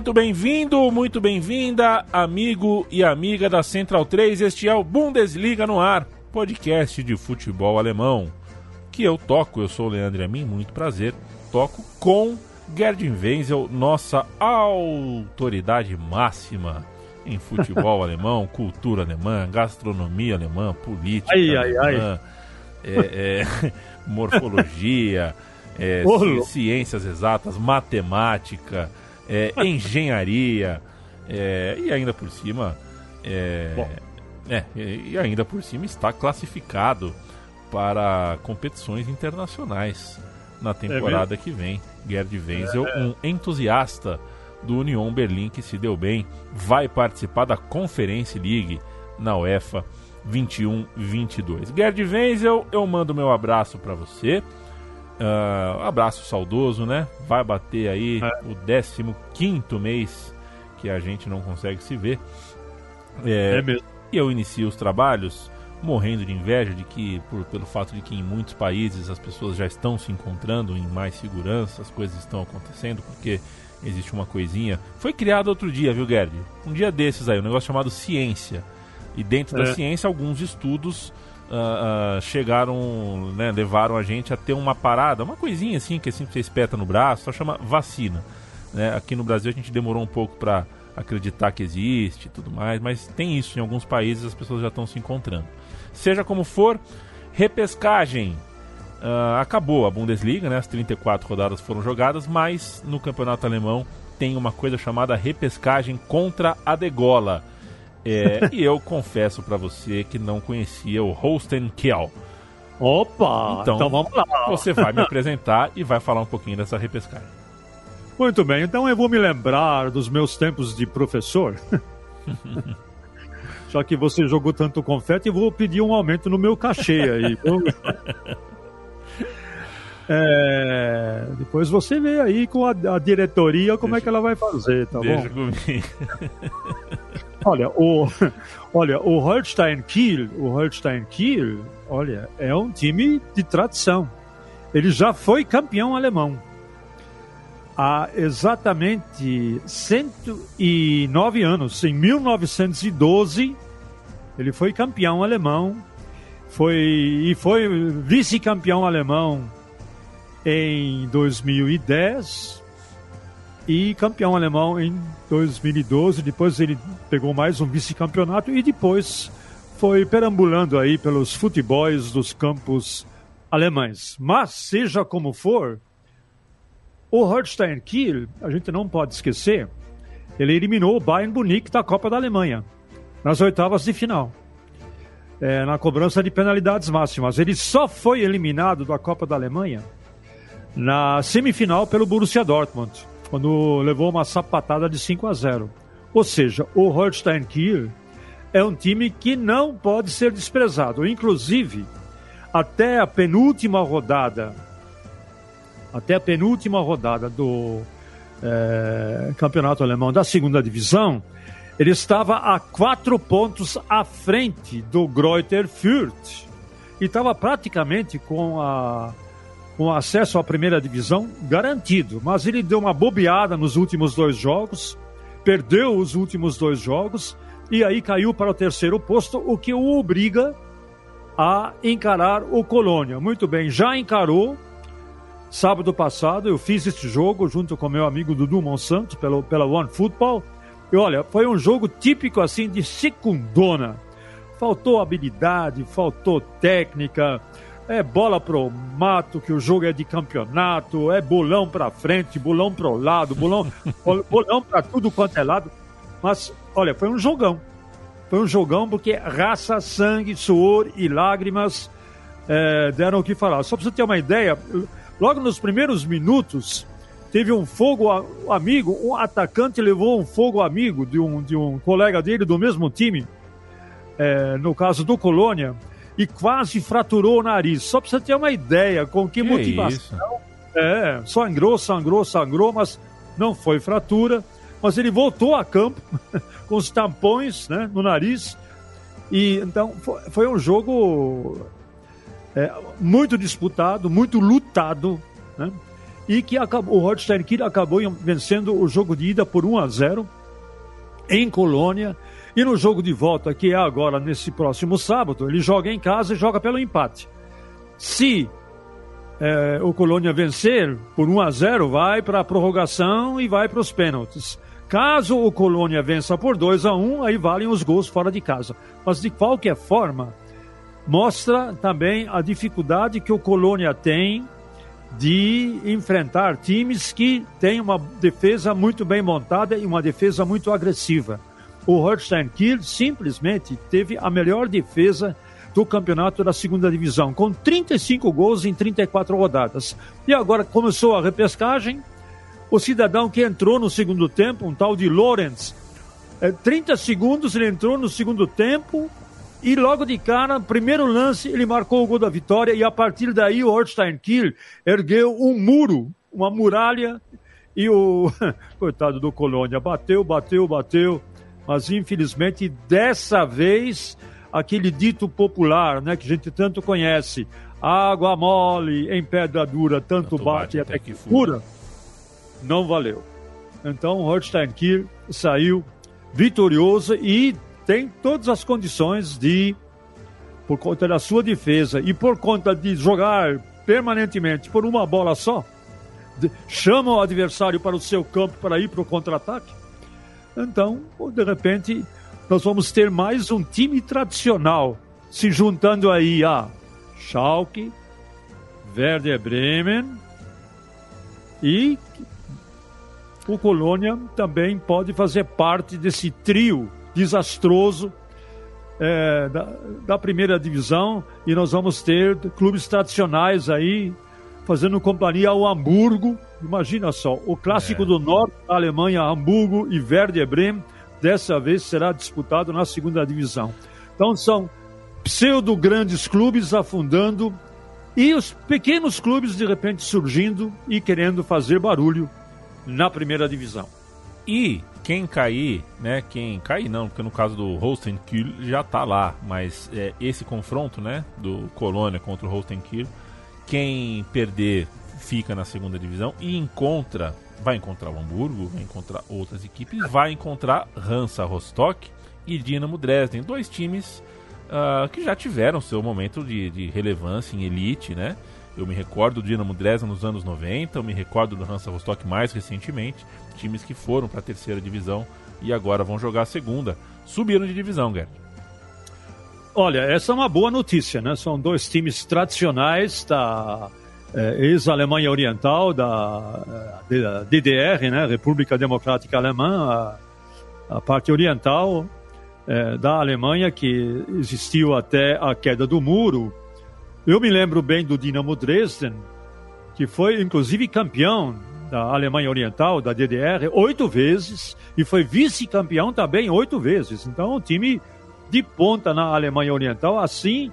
Muito bem-vindo, muito bem-vinda, amigo e amiga da Central 3. Este é o Bundesliga no Ar, podcast de futebol alemão. Que eu toco, eu sou o Leandro Amin, muito prazer. Toco com Gerdin Wenzel, nossa autoridade máxima em futebol alemão, cultura alemã, gastronomia alemã, política ai, alemã, ai, ai. É, é, morfologia, é, ciências exatas, matemática é, engenharia, é, e ainda por cima. É, é, e ainda por cima está classificado para competições internacionais na temporada que vem. Gerd Wenzel, um entusiasta do Union Berlim que se deu bem, vai participar da Conference League na UEFA 21-22. Gerd Wenzel, eu mando meu abraço para você. Uh, abraço saudoso, né? Vai bater aí é. o 15 mês que a gente não consegue se ver. É, é mesmo. E eu inicio os trabalhos morrendo de inveja de que, por, pelo fato de que em muitos países as pessoas já estão se encontrando em mais segurança, as coisas estão acontecendo, porque existe uma coisinha. Foi criado outro dia, viu, Gerd? Um dia desses aí, um negócio chamado ciência. E dentro é. da ciência, alguns estudos uh, uh, chegaram, né, levaram a gente a ter uma parada, uma coisinha assim que assim você espeta no braço, só chama vacina. Né? Aqui no Brasil a gente demorou um pouco para acreditar que existe e tudo mais, mas tem isso em alguns países as pessoas já estão se encontrando. Seja como for, repescagem. Uh, acabou a Bundesliga, né? as 34 rodadas foram jogadas, mas no campeonato alemão tem uma coisa chamada repescagem contra a degola. É, e eu confesso para você que não conhecia o Holsten Kiel. Opa! Então, então vamos lá. Você vai me apresentar e vai falar um pouquinho dessa repescagem. Muito bem, então eu vou me lembrar dos meus tempos de professor. Já que você jogou tanto confete, vou pedir um aumento no meu cachê aí. É, depois você vê aí com a, a diretoria como deixa, é que ela vai fazer, tá bom? Comigo. olha, o, olha, o Holstein Kiel, o Holstein Kiel, olha, é um time de tradição. Ele já foi campeão alemão. Há exatamente 109 anos, em 1912, ele foi campeão alemão, foi e foi vice-campeão alemão em 2010 e campeão alemão em 2012. Depois ele pegou mais um vice-campeonato e depois foi perambulando aí pelos futebols dos campos alemães. Mas, seja como for, o Holstein Kiel, a gente não pode esquecer, ele eliminou o Bayern Munique da Copa da Alemanha nas oitavas de final. É, na cobrança de penalidades máximas. Ele só foi eliminado da Copa da Alemanha na semifinal pelo Borussia Dortmund, quando levou uma sapatada de 5 a 0. Ou seja, o Holstein Kiel é um time que não pode ser desprezado. Inclusive, até a penúltima rodada, até a penúltima rodada do é, campeonato alemão da segunda divisão, ele estava a quatro pontos à frente do Greuther Fürth e estava praticamente com a com acesso à primeira divisão garantido, mas ele deu uma bobeada nos últimos dois jogos, perdeu os últimos dois jogos e aí caiu para o terceiro posto, o que o obriga a encarar o Colônia. Muito bem, já encarou. Sábado passado eu fiz esse jogo junto com meu amigo Dudu Monsanto pelo, pela One Football. E olha, foi um jogo típico assim de secundona. Faltou habilidade, faltou técnica, é bola pro mato, que o jogo é de campeonato, é bolão pra frente, bolão pro lado, bolão, bolão pra tudo quanto é lado. Mas, olha, foi um jogão. Foi um jogão porque raça, sangue, suor e lágrimas é, deram o que falar. Só para você ter uma ideia, logo nos primeiros minutos, teve um fogo amigo, um atacante levou um fogo amigo de um, de um colega dele do mesmo time, é, no caso do Colônia, e quase fraturou o nariz. Só para você ter uma ideia com que, que motivação. É, sangrou, sangrou, sangrou, mas não foi fratura. Mas ele voltou a campo com os tampões né, no nariz. E então foi, foi um jogo é, muito disputado, muito lutado, né? E que acabou, o Holstein Kiel acabou vencendo o jogo de ida por 1 a 0 em Colônia. E no jogo de volta, que é agora nesse próximo sábado, ele joga em casa e joga pelo empate. Se é, o Colônia vencer por 1 a 0, vai para a prorrogação e vai para os pênaltis. Caso o Colônia vença por 2 a 1 aí valem os gols fora de casa. Mas de qualquer forma, mostra também a dificuldade que o Colônia tem de enfrentar times que têm uma defesa muito bem montada e uma defesa muito agressiva. O Holstein Kiel simplesmente teve a melhor defesa do campeonato da segunda divisão, com 35 gols em 34 rodadas. E agora começou a repescagem, o cidadão que entrou no segundo tempo, um tal de Lorenz, é, 30 segundos ele entrou no segundo tempo e logo de cara, primeiro lance, ele marcou o gol da vitória e a partir daí o Holstein Kiel ergueu um muro, uma muralha e o coitado do Colônia bateu, bateu, bateu, mas infelizmente dessa vez aquele dito popular, né, que a gente tanto conhece, água mole em pedra dura, tanto, tanto bate, bate até que fura não valeu. Então Holstein Kiel saiu vitorioso e tem todas as condições de, por conta da sua defesa e por conta de jogar permanentemente por uma bola só, de, chama o adversário para o seu campo para ir para o contra-ataque. Então, de repente, nós vamos ter mais um time tradicional se juntando aí a Schalke, Werder Bremen e o Colônia também pode fazer parte desse trio desastroso é, da, da, primeira divisão e nós vamos ter clubes tradicionais aí fazendo companhia ao Hamburgo. Imagina só, o clássico é. do norte da Alemanha, Hamburgo e Werder Bremen, dessa vez será disputado na segunda divisão. Então são pseudo grandes clubes afundando e os pequenos clubes de repente surgindo e querendo fazer barulho na primeira divisão. E quem cair, né? Quem cair não, porque no caso do Holstein Kiel já tá lá, mas é, esse confronto, né, do Colônia contra o Holstein Kiel, quem perder fica na segunda divisão e encontra, vai encontrar o Hamburgo, vai encontrar outras equipes, vai encontrar Hansa Rostock e Dinamo Dresden, dois times uh, que já tiveram seu momento de, de relevância em elite, né? Eu me recordo do Dinamo Dresden nos anos 90, eu me recordo do Hansa Rostock mais recentemente, times que foram para a terceira divisão e agora vão jogar a segunda. Subiram de divisão, Gerd. Olha, essa é uma boa notícia, né? São dois times tradicionais da é, ex-Alemanha Oriental, da, eh, da, DDR, né? República Democrática Alemã, a, a parte oriental é, da Alemanha que existiu até a queda do muro eu me lembro bem do Dinamo Dresden, que foi inclusive campeão da Alemanha Oriental, da DDR, oito vezes, e foi vice-campeão também oito vezes. Então, um time de ponta na Alemanha Oriental, assim,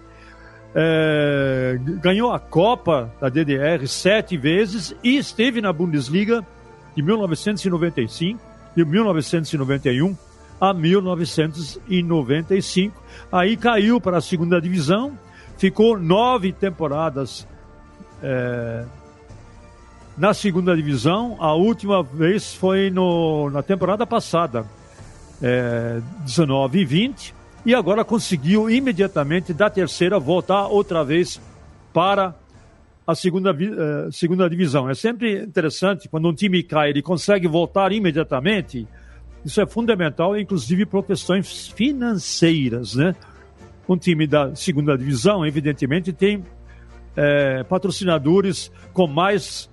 é, ganhou a Copa da DDR sete vezes e esteve na Bundesliga de 1995 de 1991 a 1995. Aí caiu para a segunda divisão ficou nove temporadas é, na segunda divisão. A última vez foi no, na temporada passada, é, 19 e 20, e agora conseguiu imediatamente da terceira voltar outra vez para a segunda, uh, segunda divisão. É sempre interessante quando um time cai, ele consegue voltar imediatamente. Isso é fundamental, inclusive por questões financeiras, né? Um time da segunda divisão, evidentemente, tem é, patrocinadores com mais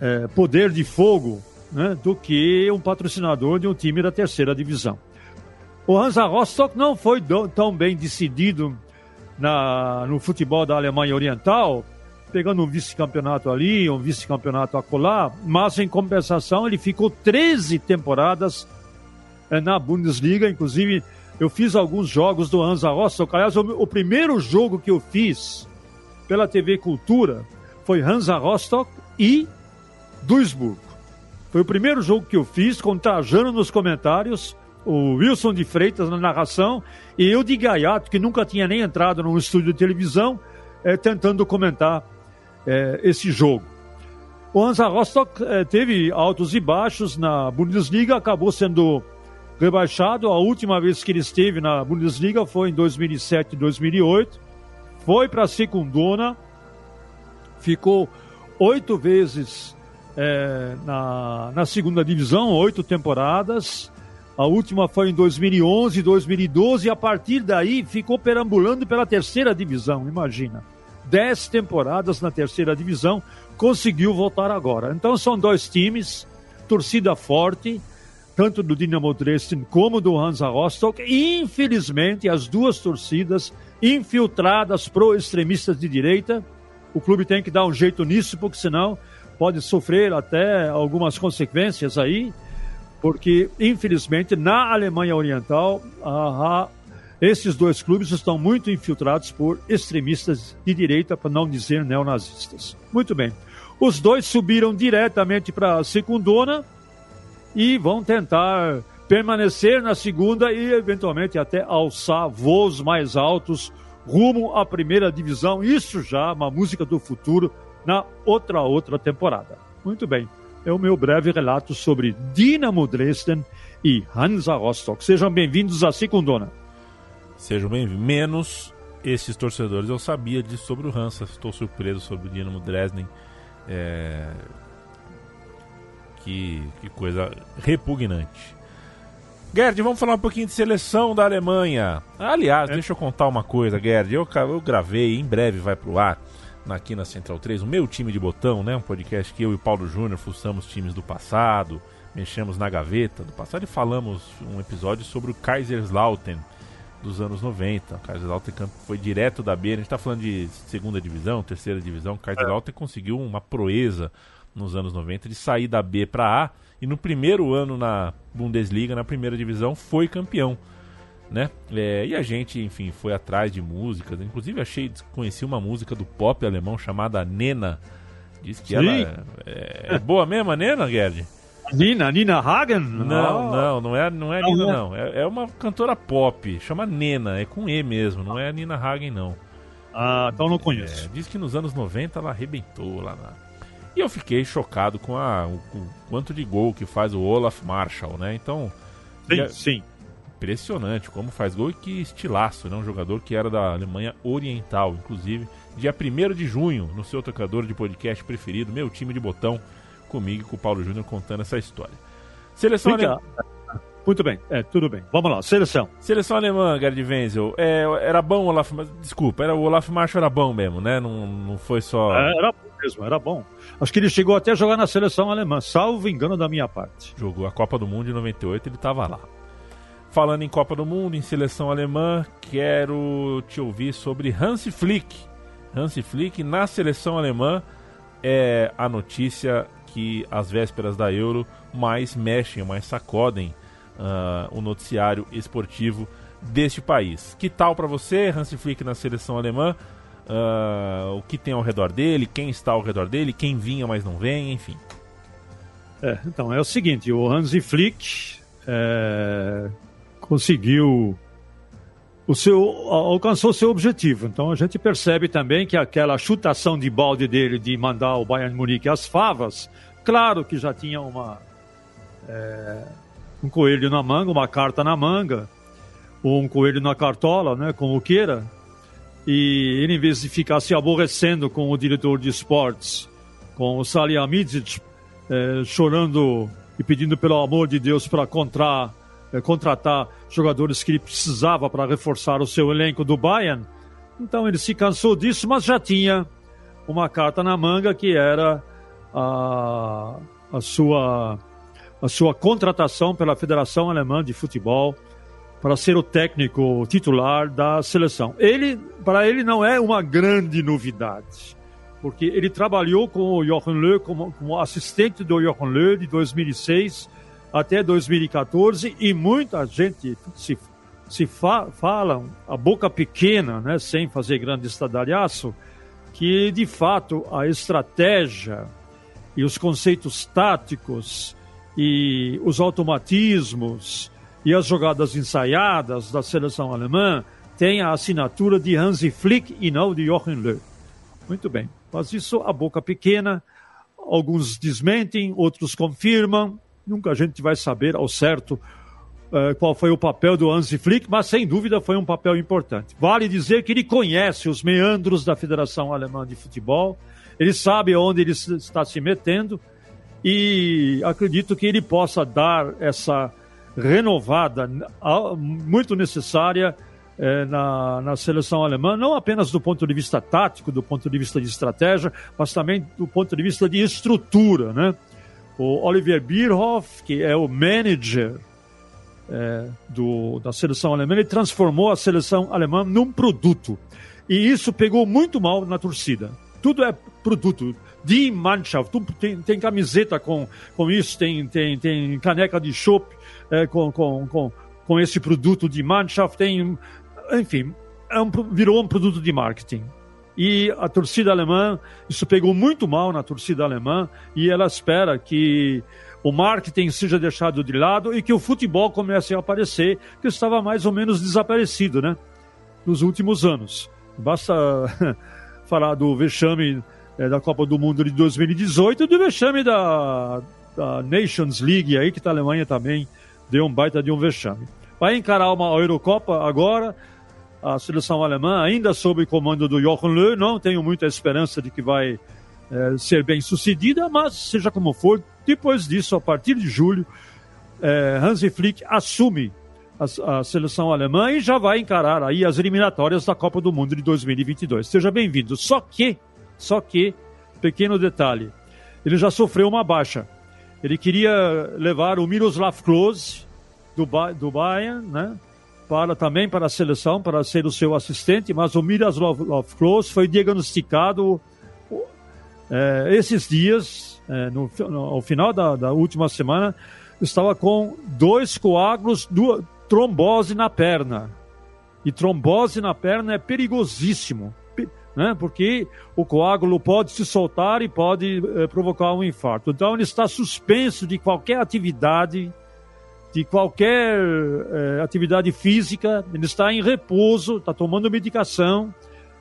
é, poder de fogo né, do que um patrocinador de um time da terceira divisão. O Hansa Rostock não foi tão bem decidido na, no futebol da Alemanha Oriental, pegando um vice-campeonato ali, um vice-campeonato acolá, mas em compensação ele ficou 13 temporadas é, na Bundesliga, inclusive eu fiz alguns jogos do Hansa Rostock. Aliás, o, o primeiro jogo que eu fiz pela TV Cultura foi Hansa Rostock e Duisburg. Foi o primeiro jogo que eu fiz, com Trajano nos comentários, o Wilson de Freitas na narração e eu de Gaiato, que nunca tinha nem entrado num estúdio de televisão, é, tentando comentar é, esse jogo. O Hansa Rostock é, teve altos e baixos na Bundesliga, acabou sendo rebaixado. A última vez que ele esteve na Bundesliga foi em 2007 e 2008. Foi para a Secundona, ficou oito vezes na, na segunda divisão, oito temporadas. A última foi em 2011, 2012, e a partir daí ficou perambulando pela terceira divisão, imagina. Dez temporadas na terceira divisão, conseguiu voltar agora. Então são dois times, torcida forte, tanto do Dinamo Dresden como do Hansa Rostock. Infelizmente, as duas torcidas infiltradas pro-extremistas de direita. O clube tem que dar um jeito nisso, porque senão pode sofrer até algumas consequências aí, porque, infelizmente, na Alemanha Oriental, esses dois clubes estão muito infiltrados por extremistas de direita, para não dizer neonazistas. Muito bem. Os dois subiram diretamente para a Secundona e vão tentar permanecer na segunda e, eventualmente, até alçar voos mais altos rumo à primeira divisão. Isso já, uma música do futuro na outra outra temporada. Muito bem, é o meu breve relato sobre Dinamo Dresden e Hansa Rostock. Sejam bem-vindos à Secundona. Sejam bem-vindos. Menos esses torcedores. Eu sabia disso sobre o Hansa. Estou surpreso sobre o Dinamo Dresden. É... Que, que coisa repugnante. Gerd, vamos falar um pouquinho de seleção da Alemanha. Aliás, é. deixa eu contar uma coisa, Gerd. Eu, eu gravei, em breve vai pro ar aqui na Central 3, o meu time de botão, né? Um podcast que eu e Paulo Júnior fuçamos times do passado, mexemos na gaveta do passado e falamos um episódio sobre o Kaiserslautern dos anos 90. O Kaiserslautern foi direto da B, a gente está falando de segunda divisão, terceira divisão. O Kaiserslautern é. conseguiu uma proeza nos anos 90 de sair da B para A e no primeiro ano na Bundesliga, na primeira divisão, foi campeão né? É, e a gente, enfim, foi atrás de músicas. Inclusive, achei, conheci uma música do pop alemão chamada Nena. Diz que Sim. ela é, é, boa mesmo, a Nena, Gerd? Nina, Nina Hagen? Não, não, não é, não é Nina, né? não. É, é uma cantora pop, chama Nena, é com E mesmo, não é Nina Hagen, não. Ah, então não conheço. É, diz que nos anos 90 ela arrebentou lá na. E eu fiquei chocado com a, o, o quanto de gol que faz o Olaf Marshall, né? Então. Sim, sim impressionante como faz gol e que estilaço, né? Um jogador que era da Alemanha Oriental, inclusive. Dia 1 de junho, no seu tocador de podcast preferido, meu time de botão, comigo e com o Paulo Júnior contando essa história. Seleção alemã. Muito bem, é, tudo bem. Vamos lá, seleção. Seleção alemã, Gerd Wenzel. É, era bom o Olaf, desculpa, era, o Olaf Marshall era bom mesmo, né? Não, não foi só. É, era bom mesmo, era bom. Acho que ele chegou até a jogar na seleção alemã, salvo engano da minha parte. Jogou a Copa do Mundo em 98, ele estava lá. Falando em Copa do Mundo, em seleção alemã, quero te ouvir sobre Hansi Flick. Hansi Flick na seleção alemã é a notícia que às vésperas da Euro mais mexem, mais sacodem uh, o noticiário esportivo deste país. Que tal para você, Hansi Flick na seleção alemã? Uh, o que tem ao redor dele, quem está ao redor dele, quem vinha mas não vem, enfim. É, então é o seguinte, o Hansi Flick é, conseguiu o seu alcançou seu objetivo. Então a gente percebe também que aquela chutação de balde dele de mandar o Bayern Munique às favas, claro que já tinha uma é, um coelho na manga, uma carta na manga. ou um coelho na cartola, né, como queira, e ele, em vez de ficar se aborrecendo com o diretor de esportes, com o Salihamidzic, eh, chorando e pedindo pelo amor de Deus para contratar, eh, contratar jogadores que ele precisava para reforçar o seu elenco do Bayern, então ele se cansou disso, mas já tinha uma carta na manga que era a, a, sua, a sua contratação pela Federação Alemã de Futebol para ser o técnico titular da seleção. Ele, para ele, não é uma grande novidade, porque ele trabalhou com o Jochen Löw como, como assistente do Jochen Löw de 2006 até 2014 e muita gente se, se fa, fala a boca pequena, né, sem fazer grande estadalhaço, que de fato a estratégia e os conceitos táticos e os automatismos e as jogadas ensaiadas da seleção alemã têm a assinatura de Hansi Flick e não de Jochen Löw. Muito bem, mas isso a boca pequena, alguns desmentem, outros confirmam, nunca a gente vai saber ao certo uh, qual foi o papel do Hansi Flick, mas sem dúvida foi um papel importante. Vale dizer que ele conhece os meandros da Federação Alemã de Futebol, ele sabe onde ele está se metendo e acredito que ele possa dar essa renovada, muito necessária eh, na, na seleção alemã, não apenas do ponto de vista tático, do ponto de vista de estratégia, mas também do ponto de vista de estrutura. Né? O Olivier Bierhoff, que é o manager é, do, da seleção alemã, ele transformou a seleção alemã num produto. E isso pegou muito mal na torcida. Tudo é produto. De Mannschaft, tem, tem camiseta com, com isso, tem, tem, tem caneca de chopp é, com, com, com, com esse produto de Mannschaft, tem, enfim, é um, virou um produto de marketing. E a torcida alemã, isso pegou muito mal na torcida alemã, e ela espera que o marketing seja deixado de lado e que o futebol comece a aparecer, que estava mais ou menos desaparecido, né? Nos últimos anos. Basta falar do vexame é, da Copa do Mundo de 2018 e do vexame da, da Nations League aí, que a Alemanha também deu um baita de um vexame. Vai encarar uma Eurocopa agora, a seleção alemã, ainda sob comando do Jochen Löw, não tenho muita esperança de que vai é, ser bem sucedida, mas seja como for, depois disso, a partir de julho, é, Hansi Flick assume a, a, seleção alemã e já vai encarar aí as eliminatórias da Copa do Mundo de 2022. Seja bem-vindo. Só que, só que, pequeno detalhe, ele já sofreu uma baixa. Ele queria levar o Miroslav Klose do, do Bayern, né? Para, também para a seleção, para ser o seu assistente, mas o Miroslav Klose foi diagnosticado é, esses dias, é, no, no, ao final da, da, última semana, estava com dois coágulos, duas, trombose na perna. E trombose na perna é perigosíssimo, né? porque o coágulo pode se soltar e pode é, provocar um infarto. Então ele está suspenso de qualquer atividade, de qualquer é, atividade física, ele está em repouso, está tomando medicação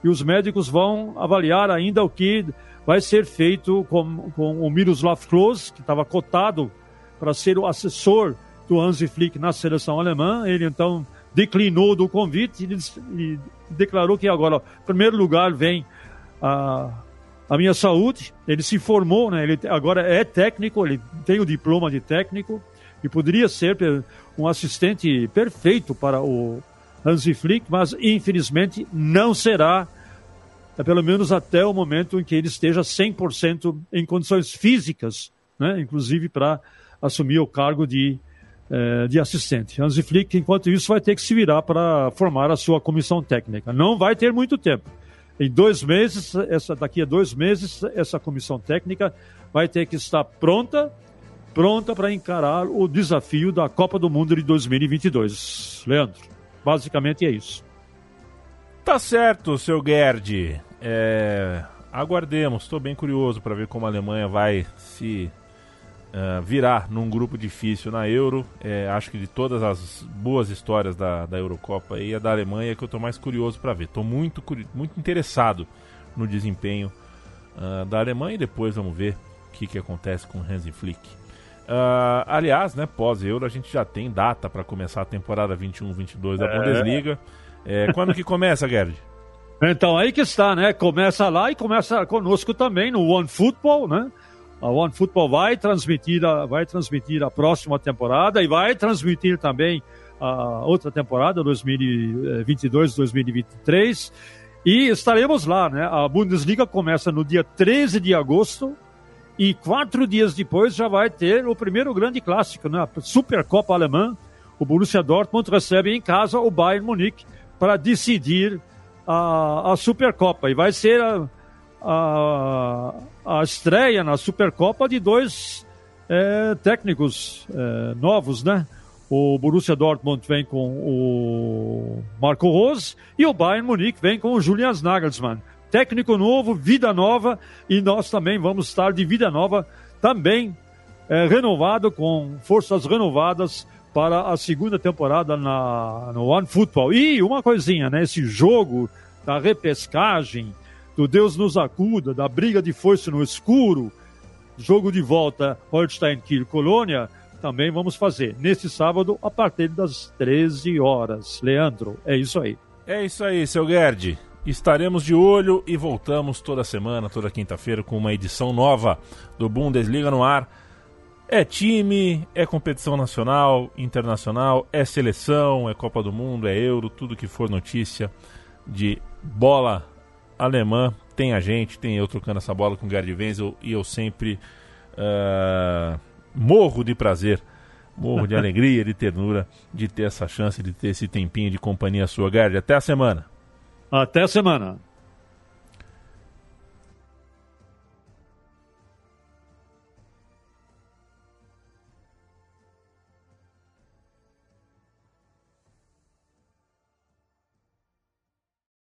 e os médicos vão avaliar ainda o que vai ser feito com, com o Miroslav Klose, que estava cotado para ser o assessor do Hansi Flick na seleção alemã. Ele então declinou do convite e, declarou que agora, em primeiro lugar, vem a, a minha saúde. Ele se formou, né? ele agora é técnico, ele tem o diploma de técnico e poderia ser um assistente perfeito para o Hansi Flick, mas infelizmente não será é pelo menos até o momento em que ele esteja 100% em condições físicas, né, inclusive para assumir o cargo de, eh, de assistente. Hansi Flick, enquanto isso, vai ter que se virar para formar a sua comissão técnica. Não vai ter muito tempo. Em dois meses, essa, daqui a dois meses, essa comissão técnica vai ter que estar pronta, pronta para encarar o desafio da Copa do Mundo de 2022. Leandro, basicamente é isso. Tá certo, seu Gerd. É, aguardemos, estou bem curioso para ver como a Alemanha vai se uh, virar num grupo difícil na Euro. É, acho que de todas as boas histórias da, da Eurocopa aí, a da Alemanha é que eu estou mais curioso para ver. Estou muito, muito interessado no desempenho uh, da Alemanha e depois vamos ver o que, que acontece com Hansi Flick. Uh, aliás, né, pós-Euro, a gente já tem data para começar a temporada 21-22 da é. Bundesliga. É, quando que começa, Gerd? Então, aí que está, né? Começa lá e começa conosco também no One Football, né? A One Football vai transmitir a, vai transmitir a próxima temporada e vai transmitir também a outra temporada, 2022-2023. E estaremos lá, né? A Bundesliga começa no dia 13 de agosto e quatro dias depois já vai ter o primeiro grande clássico, né? A Supercopa Alemã. O Borussia Dortmund recebe em casa o Bayern Munique para decidir a, a Supercopa. E vai ser a, a, a estreia na Supercopa de dois é, técnicos é, novos, né? O Borussia Dortmund vem com o Marco Rose e o Bayern Munique vem com o Julian Nagelsmann. Técnico novo, vida nova e nós também vamos estar de vida nova, também é, renovado, com forças renovadas para a segunda temporada na, no One Football. E uma coisinha, né? Esse jogo da repescagem, do Deus nos acuda, da briga de foice no escuro, jogo de volta Holstein Kiel Colônia, também vamos fazer neste sábado a partir das 13 horas. Leandro, é isso aí. É isso aí, seu Gerd. Estaremos de olho e voltamos toda semana, toda quinta-feira, com uma edição nova do Bundesliga no ar. É time, é competição nacional, internacional, é seleção, é Copa do Mundo, é Euro, tudo que for notícia de bola alemã. Tem a gente, tem eu trocando essa bola com o Gerd Wenzel e eu sempre. Uh morro de prazer, morro de alegria, de ternura de ter essa chance, de ter esse tempinho de companhia sua, Gerd. Até a semana. Até a semana.